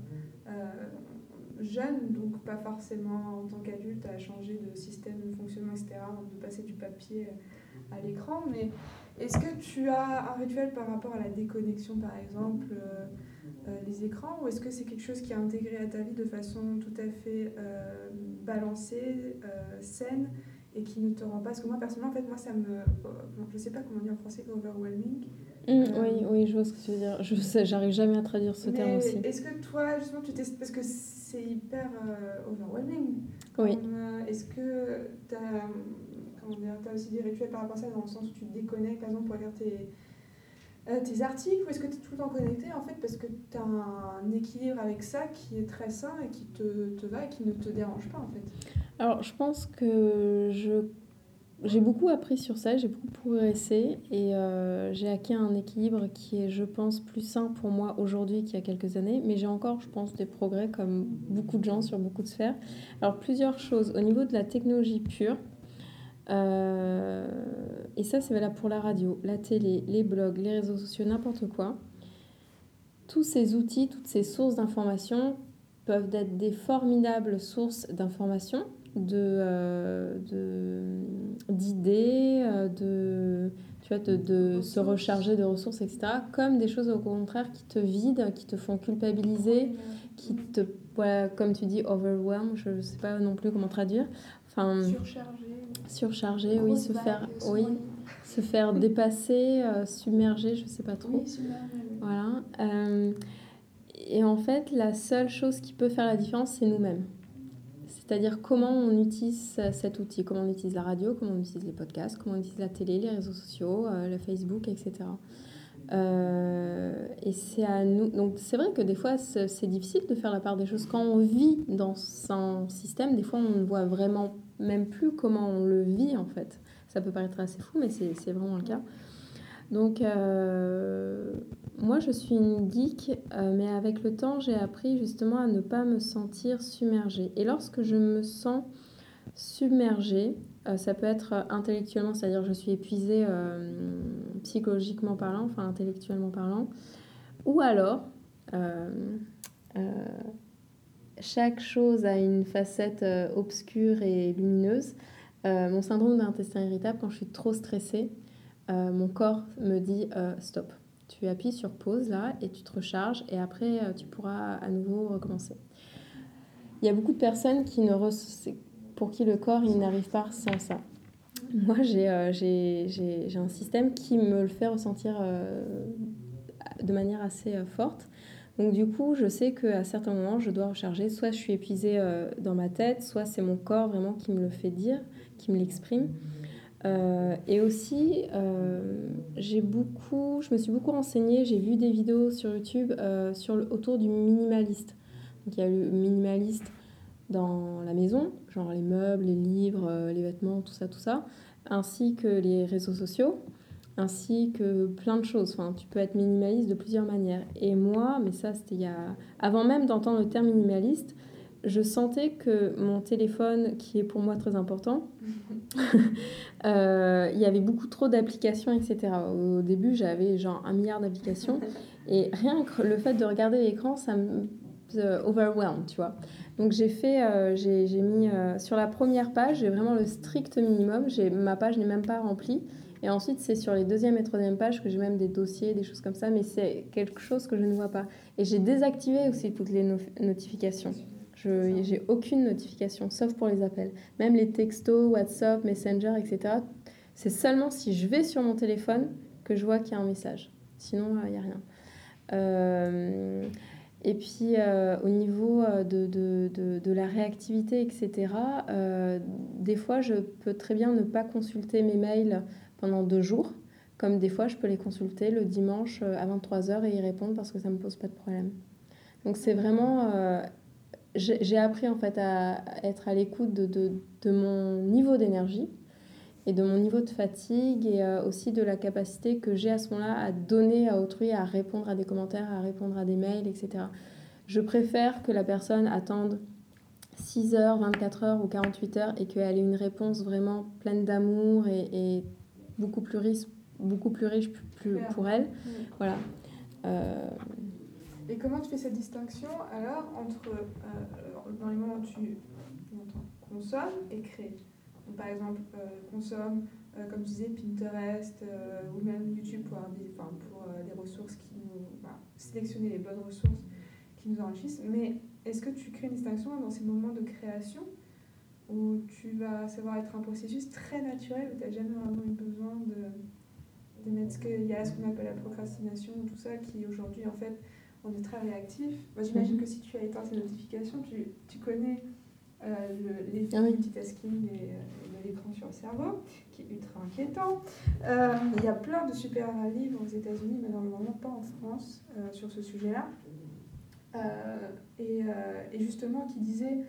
jeune, donc pas forcément en tant qu'adulte à changer de système de fonctionnement, etc., de passer du papier à l'écran. Mais est-ce que tu as un rituel par rapport à la déconnexion, par exemple, euh, euh, les écrans, ou est-ce que c'est quelque chose qui est intégré à ta vie de façon tout à fait euh, balancée, saine? Et qui ne te rend pas. Parce que moi, personnellement, en fait, moi, ça me. Je sais pas comment dire en français, overwhelming. Mmh, oui, oui, je vois ce que tu veux dire. Je sais, j'arrive jamais à traduire ce terme aussi. Est-ce que toi, justement, tu t'es. Parce que c'est hyper euh, overwhelming. Oui. Euh, est-ce que tu as, comment dire, as aussi des rituels par rapport à ça, dans le sens où tu te déconnectes, par exemple, pour lire tes, euh, tes articles, ou est-ce que tu es tout le temps connecté, en fait, parce que tu as un équilibre avec ça qui est très sain et qui te, te va et qui ne te dérange pas, en fait? Alors, je pense que je j'ai beaucoup appris sur ça, j'ai beaucoup progressé et euh, j'ai acquis un équilibre qui est, je pense, plus sain pour moi aujourd'hui qu'il y a quelques années. Mais j'ai encore, je pense, des progrès comme beaucoup de gens sur beaucoup de sphères. Alors, plusieurs choses. Au niveau de la technologie pure, euh, et ça, c'est valable pour la radio, la télé, les blogs, les réseaux sociaux, n'importe quoi. Tous ces outils, toutes ces sources d'informations peuvent être des formidables sources d'informations d'idées, euh, de, tu vois, de, de se recharger de ressources, etc. Comme des choses au contraire qui te vident, qui te font culpabiliser, qui te, voilà, comme tu dis, overwhelm, je ne sais pas non plus comment traduire. Enfin, surcharger. Surcharger, oui, se faire, oui, se faire [LAUGHS] dépasser, euh, submerger, je ne sais pas trop. Oui, submerger. Voilà. et en fait, la seule chose qui peut faire la différence, c'est nous-mêmes. C'est-à-dire comment on utilise cet outil, comment on utilise la radio, comment on utilise les podcasts, comment on utilise la télé, les réseaux sociaux, euh, le Facebook, etc. Euh, et c'est à nous. Donc c'est vrai que des fois c'est difficile de faire la part des choses. Quand on vit dans un système, des fois on ne voit vraiment même plus comment on le vit en fait. Ça peut paraître assez fou, mais c'est vraiment le cas. Donc, euh, moi, je suis une geek, euh, mais avec le temps, j'ai appris justement à ne pas me sentir submergée. Et lorsque je me sens submergée, euh, ça peut être intellectuellement, c'est-à-dire je suis épuisée psychologiquement parlant, enfin intellectuellement parlant, ou alors chaque chose a une facette obscure et lumineuse. mon syndrome d'intestin irritable, quand je suis trop stressée, euh, mon corps me dit euh, stop. Tu appuies sur pause là et tu te recharges et après euh, tu pourras à nouveau recommencer. Il y a beaucoup de personnes qui ne pour qui le corps il n'arrive pas sans ça. Moi j'ai un système qui me le fait ressentir de manière assez forte. Donc du coup, je sais qu'à certains moments, je dois recharger. Soit je suis épuisée dans ma tête, soit c'est mon corps vraiment qui me le fait dire, qui me l'exprime. Euh, et aussi, euh, j'ai beaucoup, je me suis beaucoup renseignée, j'ai vu des vidéos sur YouTube euh, sur autour du minimaliste. Donc il y a le minimaliste dans la maison, genre les meubles, les livres, les vêtements, tout ça, tout ça, ainsi que les réseaux sociaux, ainsi que plein de choses. Enfin, tu peux être minimaliste de plusieurs manières. Et moi, mais ça c'était il y a... Avant même d'entendre le terme minimaliste, je sentais que mon téléphone, qui est pour moi très important, [LAUGHS] euh, il y avait beaucoup trop d'applications, etc. Au début, j'avais genre un milliard d'applications. Et rien que le fait de regarder l'écran, ça me euh, overwhelm, tu vois. Donc j'ai fait, euh, j'ai mis sur la première page, j'ai vraiment le strict minimum. Ma page n'est même pas remplie. Et ensuite, c'est sur les deuxième et troisième pages que j'ai même des dossiers, des choses comme ça, mais c'est quelque chose que je ne vois pas. Et j'ai désactivé aussi toutes les notifications. Je j'ai aucune notification, sauf pour les appels. Même les textos, WhatsApp, Messenger, etc. C'est seulement si je vais sur mon téléphone que je vois qu'il y a un message. Sinon, il n'y a rien. Euh, et puis, euh, au niveau euh, de, de, de, de, la réactivité, etc., des fois, je peux très bien ne pas consulter mes mails pendant deux jours. Comme des fois, je peux les consulter le dimanche à 23h et y répondre parce que ça ne me pose pas de problème. Donc, c'est vraiment j'ai appris en fait à être à l'écoute de, de, de, mon niveau d'énergie et de mon niveau de fatigue et euh, aussi de la capacité que j'ai à ce moment-là à donner à autrui, à répondre à des commentaires, à répondre à des mails, etc. Je préfère que la personne attende 6 heures, 24 heures ou 48 heures et qu'elle ait une réponse vraiment pleine d'amour et, et, beaucoup plus riche, beaucoup plus riche plus, pour elle. Voilà. Euh, et comment tu fais cette distinction alors entre euh, dans les moments où tu consommes et crées Par exemple, euh, consomme, euh, comme tu disais, Pinterest ou même YouTube pour des ressources qui nous. sélectionner les bonnes ressources qui nous enrichissent. Mais est-ce que tu crées une distinction dans ces moments de création où tu vas savoir être un processus très naturel où tu n'as jamais vraiment eu besoin de, de mettre ce qu'il y a ce qu'on appelle la procrastination, tout ça, qui aujourd'hui en fait on est très réactif. J'imagine mhm. que si tu as éteint ces notifications, tu, tu connais euh, l'effet ah multitasking et, euh, de l'écran sur le cerveau, qui est ultra inquiétant. Euh, il y a plein de super livres aux États-Unis, mais normalement pas en France, sur ce sujet-là. Et, et, justement, qui disait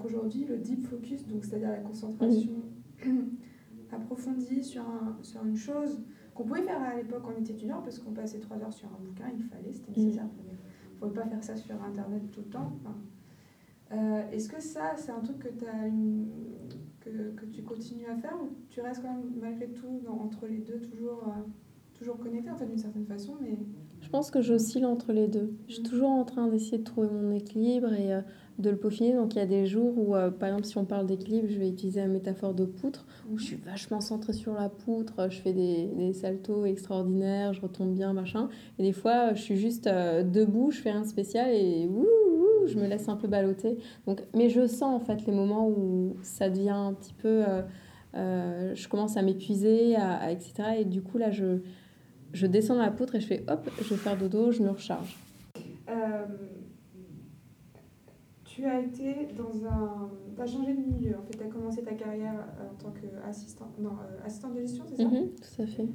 qu'aujourd'hui, le deep focus, donc c'est-à-dire la concentration [CLEARS THROAT] approfondie sur, un, sur une chose qu'on pouvait faire à l'époque quand on était étudiant, parce qu'on passait trois heures sur un bouquin, il fallait, c'était nécessaire. On ne pouvait pas faire ça sur Internet tout le temps. Est-ce que ça, c'est un truc que tu as une que, que, tu continues à faire ou tu restes quand même malgré tout entre les deux toujours, euh, toujours connecté en fait d'une certaine façon mais... Je pense que j'oscille entre les deux. Je suis mm. toujours en train d'essayer de trouver mon équilibre et euh, de le peaufiner. Donc il y a des jours où, euh, par exemple, si on parle d'équilibre, je vais utiliser la métaphore de poutre, où je suis vachement centrée sur la poutre, je fais des, des saltos extraordinaires, je retombe bien, machin. Et des fois, je suis juste debout, je fais un spécial et ouh, je me laisse un peu balloter. Donc, mais je sens en fait les moments où ça devient un petit peu. Euh, euh, je commence à m'épuiser, à, etc. Et du coup, là, je, je descends dans la poutre et je fais hop, je vais faire dodo, je me recharge. Euh, tu as été dans un. Tu as changé de milieu. En fait, tu as commencé ta carrière en tant qu'assistant non, assistant de gestion, c'est ça? Mhm, Tout à fait.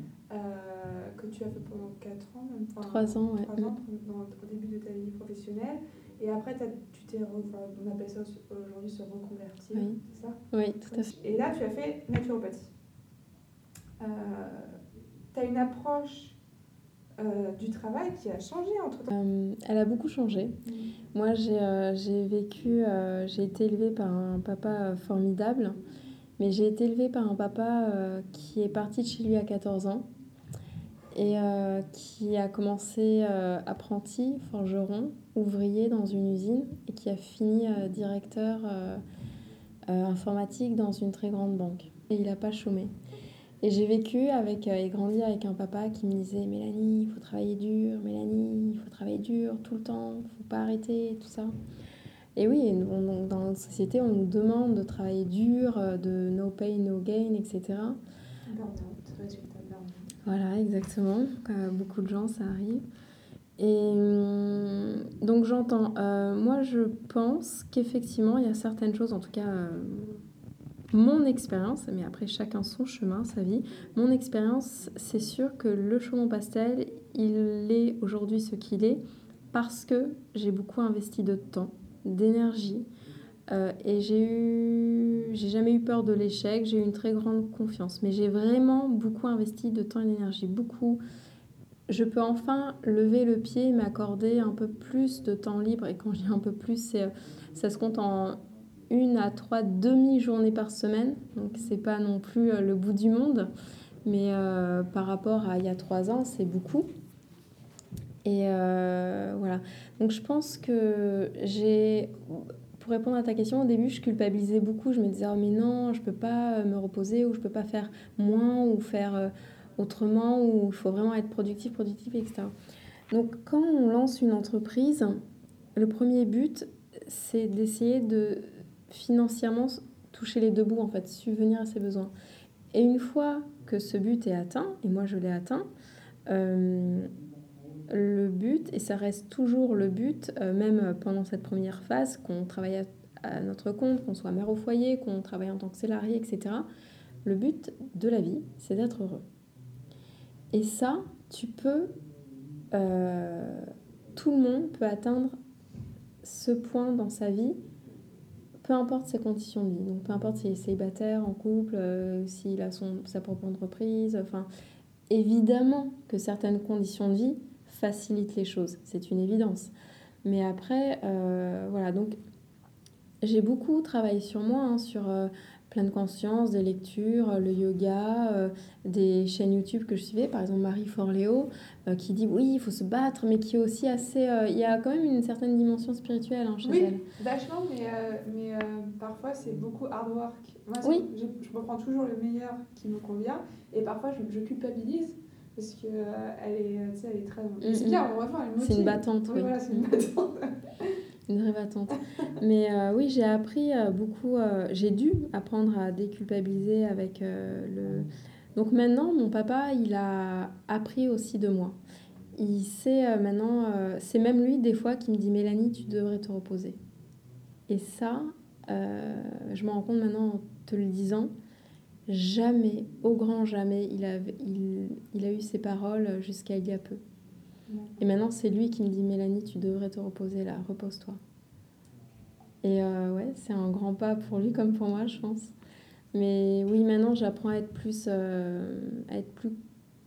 que tu as fait pendant 4 ans, même 3 ans, ouais. 3 ans, dans, au début de ta vie professionnelle. Et après, tu t'es, on appelle ça aujourd'hui se reconvertir, c'est ça? Oui, tout à fait. Et là, tu as fait naturopathie. Euh, tu as une approche euh, du travail qui a changé entre temps euh, Elle a beaucoup changé. Mm. Moi, j'ai vécu, j'ai été élevée par un papa formidable, mais j'ai été élevée par un papa qui est parti de chez lui à 14 ans et qui a commencé apprenti forgeron ouvrier dans une usine et qui a fini euh, directeur euh, euh, informatique dans une très grande banque. Et il n'a pas chômé. Et j'ai vécu avec et grandi avec un papa qui me disait Mélanie, il faut travailler dur, Mélanie, il faut travailler dur tout le temps, il ne faut pas arrêter, tout ça. Et oui, dans notre société, on nous demande de travailler dur, de no pain, no gain, etc. Voilà, exactement. beaucoup de gens, ça arrive. Et hum, donc j'entends. Euh, moi, je pense qu'effectivement, il y a certaines choses, en tout cas, euh, mon expérience, mais après chacun son chemin, sa vie, mon expérience, c'est sûr que le chaudron pastel, il est aujourd'hui ce qu'il est parce que j'ai beaucoup investi de temps, d'énergie. Euh, et j'ai eu, j'ai jamais eu peur de l'échec, j'ai eu une très grande confiance. Mais j'ai vraiment beaucoup investi de temps et d'énergie, beaucoup je peux enfin lever le pied m'accorder un peu plus de temps libre. Et quand je dis un peu plus, ça se compte en une à trois demi-journées par semaine. Donc c'est pas non plus euh, le bout du monde. Mais euh, par rapport à il y a trois ans, c'est beaucoup. Et euh, voilà. Donc je pense que j'ai... Pour répondre à ta question, au début, je culpabilisais beaucoup. Je me disais, oh, mais non, je peux pas me reposer ou je peux pas faire moins ou faire autrement, où il faut vraiment être productif, productif, etc. Donc quand on lance une entreprise, le premier but, c'est d'essayer de financièrement toucher les deux bouts, en fait, subvenir à ses besoins. Et une fois que ce but est atteint, et moi je l'ai atteint, euh, le but, et ça reste toujours le but, euh, même pendant cette première phase, qu'on travaille à, notre compte, qu'on soit mère au foyer, qu'on travaille en tant que salarié, etc., le but de la vie, c'est d'être heureux. Et ça, tu peux, euh, tout le monde peut atteindre ce point dans sa vie, peu importe ses conditions de vie. Donc peu importe s'il est célibataire, en couple, euh, s'il a son, sa propre entreprise. Enfin, évidemment que certaines conditions de vie facilitent les choses, c'est une évidence. Mais après, euh, voilà, donc j'ai beaucoup travaillé sur moi, hein, sur pleine conscience, des lectures, le yoga, euh, des chaînes YouTube que je suivais, par exemple Marie Forleo, euh, qui dit oui, il faut se battre, mais qui est aussi assez... Euh, il y a quand même une certaine dimension spirituelle hein, chez oui, elle. vachement, mais, mais parfois c'est beaucoup hard work. Moi, oui. je, je reprends toujours le meilleur qui me convient, et parfois je, je culpabilise parce qu'elle est, elle est très... Mm, c'est bien, on va C'est une battante, oui. Voilà, c'est une mm. battante. [LAUGHS] Une vraie. Mais euh, oui, j'ai appris euh, beaucoup, euh, j'ai dû apprendre à déculpabiliser avec le... Donc maintenant, mon papa, il a appris aussi de moi. Il sait maintenant, c'est même lui des fois qui me dit Mélanie, tu devrais te reposer. Et ça, je m'en rends compte maintenant en te le disant, jamais, au grand jamais, il, il a eu ces paroles jusqu'à il y a peu. Et maintenant, c'est lui qui me dit Mélanie, tu devrais te reposer là, repose-toi. Et ouais, c'est un grand pas pour lui comme pour moi, je pense. Mais oui, maintenant, j'apprends à être plus, à être plus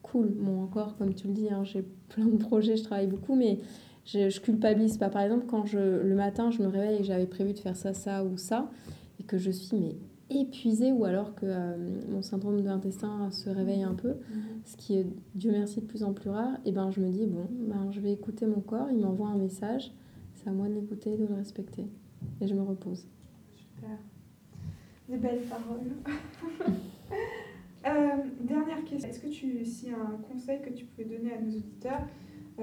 cool. Bon, encore, comme tu le dis, hein, j'ai plein de projets, je travaille beaucoup, mais je, je, culpabilise pas. Par exemple, quand je, le matin, je me réveille et j'avais prévu de faire ça, ça ou ça, et que je suis mais épuisée, ou alors que euh, mon syndrome de l'intestin se réveille un peu, mhm. ce qui est, Dieu merci, de plus en plus rare, et ben je me dis, bon, ben, je vais écouter mon corps, il m'envoie un message, c'est à moi de l'écouter, de le respecter. Et je me repose. Super. Des belles paroles. [LAUGHS] Euh, dernière question. Est-ce que tu, si un conseil que tu pouvais donner à nos auditeurs,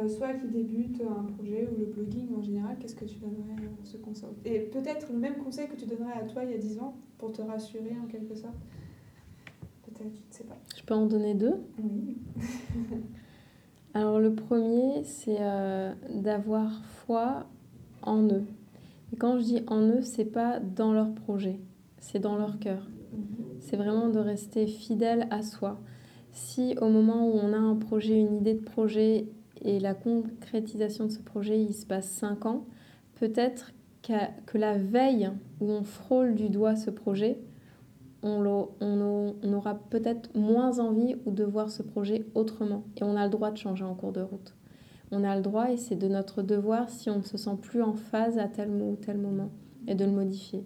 soit qui débutent un projet ou le blogging en général, qu'est-ce que tu donnerais ce conseil? Et peut-être le même conseil que tu donnerais à toi il y a 10 ans pour te rassurer en quelque sorte? Peut-être, je ne sais pas. Je peux en donner deux? Oui. [LAUGHS] Alors le premier, c'est euh, d'avoir foi en eux. Et quand je dis en eux, c'est pas dans leur projet, c'est dans leur cœur c'est vraiment de rester fidèle à soi. Si au moment où on a un projet, une idée de projet et la concrétisation de ce projet, il se passe 5 ans, peut-être que la veille où on frôle du doigt ce projet, on, aura peut-être moins envie ou de voir ce projet autrement. Et on a le droit de changer en cours de route. On a le droit et c'est de notre devoir si on ne se sent plus en phase à tel ou tel moment et de le modifier.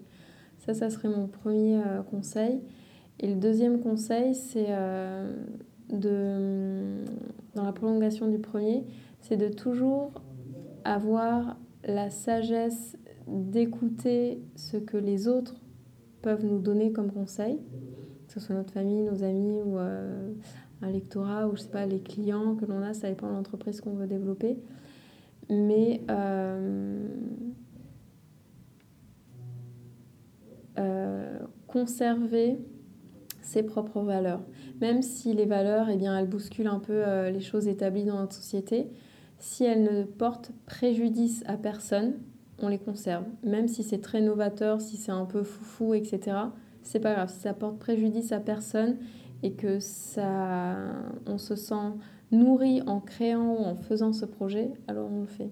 Ça, ça serait mon premier euh, conseil. Et le deuxième conseil, c'est euh, de, dans la prolongation du premier, c'est de toujours avoir la sagesse d'écouter ce que les autres peuvent nous donner comme conseil, que ce soit notre famille, nos amis ou euh, un lectorat ou je sais pas les clients que l'on a, ça dépend de l'entreprise qu'on veut développer. Mais euh, conserver ses propres valeurs. Même si les valeurs, eh bien, elles bousculent un peu euh, les choses établies dans notre société, si elles ne portent préjudice à personne, on les conserve. Même si c'est très novateur, si c'est un peu foufou, etc., c'est pas grave. Si ça porte préjudice à personne et que ça, on se sent nourri en créant ou en faisant ce projet, alors on le fait.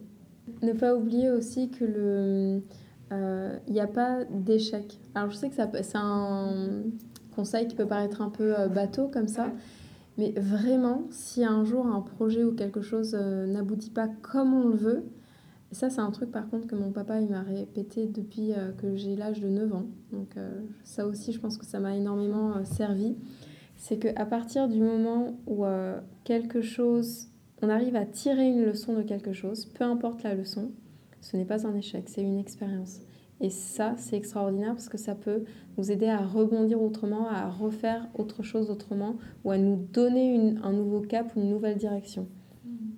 Ne pas oublier aussi que le, il euh, n'y a pas d'échec. Alors je sais que c'est un, conseil qui peut paraître un peu euh, bateau comme ça. Mais vraiment, si un jour un projet ou quelque chose euh, n'aboutit pas comme on le veut, et ça c'est un truc par contre que mon papa il m'a répété depuis euh, que j'ai l'âge de 9 ans. Donc ça aussi je pense que ça m'a énormément servi. C'est qu'à partir du moment où quelque chose, on arrive à tirer une leçon de quelque chose, peu importe la leçon, ce n'est pas un échec, c'est une expérience. Et ça, c'est extraordinaire parce que ça peut nous aider à rebondir autrement, à refaire autre chose autrement ou à nous donner un nouveau cap ou une nouvelle direction. Mhm.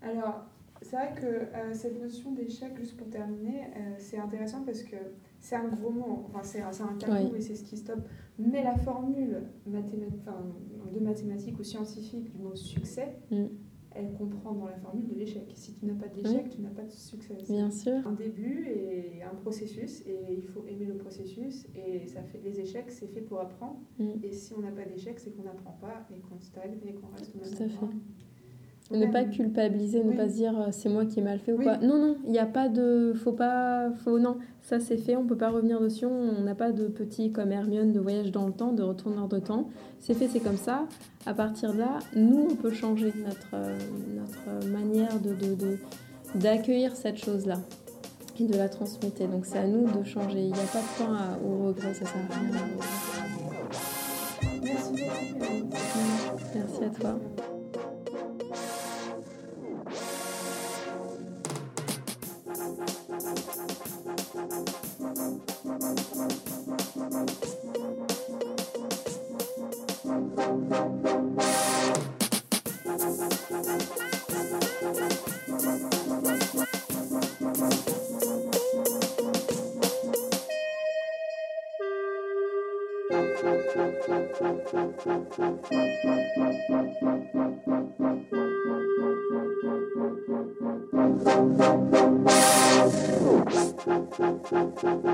Alors, c'est vrai que euh, cette notion d'échec, juste pour terminer, euh, c'est intéressant parce que c'est un gros mot, enfin c'est un, un tabou et c'est ce qui stoppe. Mais la formule de mathématiques ou scientifique du mot succès, mm elle comprend dans la formule de l'échec. Si tu n'as pas d'échec, tu n'as pas de succès. Bien sûr. Un début et un processus, et il faut aimer le processus. Et ça fait les échecs, c'est fait pour apprendre. Mm. Et si on n'a pas d'échec, c'est qu'on n'apprend pas et qu'on stagne et qu'on reste au même Tout à fait. Ne pas culpabiliser, ne pas se dire euh, c'est moi qui ai mal fait ou quoi. Non, non, il n'y a pas de. Faut pas. Faut, non, ça c'est fait, on peut pas revenir dessus. On n'a pas de petit comme Hermione de voyage dans le temps, de retourneur de temps. C'est fait, c'est comme ça. À partir de là, nous, on peut changer notre, euh, notre manière de, d'accueillir cette chose-là et de la transmettre. Donc c'est à nous de changer. Il n'y a pas de temps au regret, ça sert à rien. Merci Merci à toi. Thank you.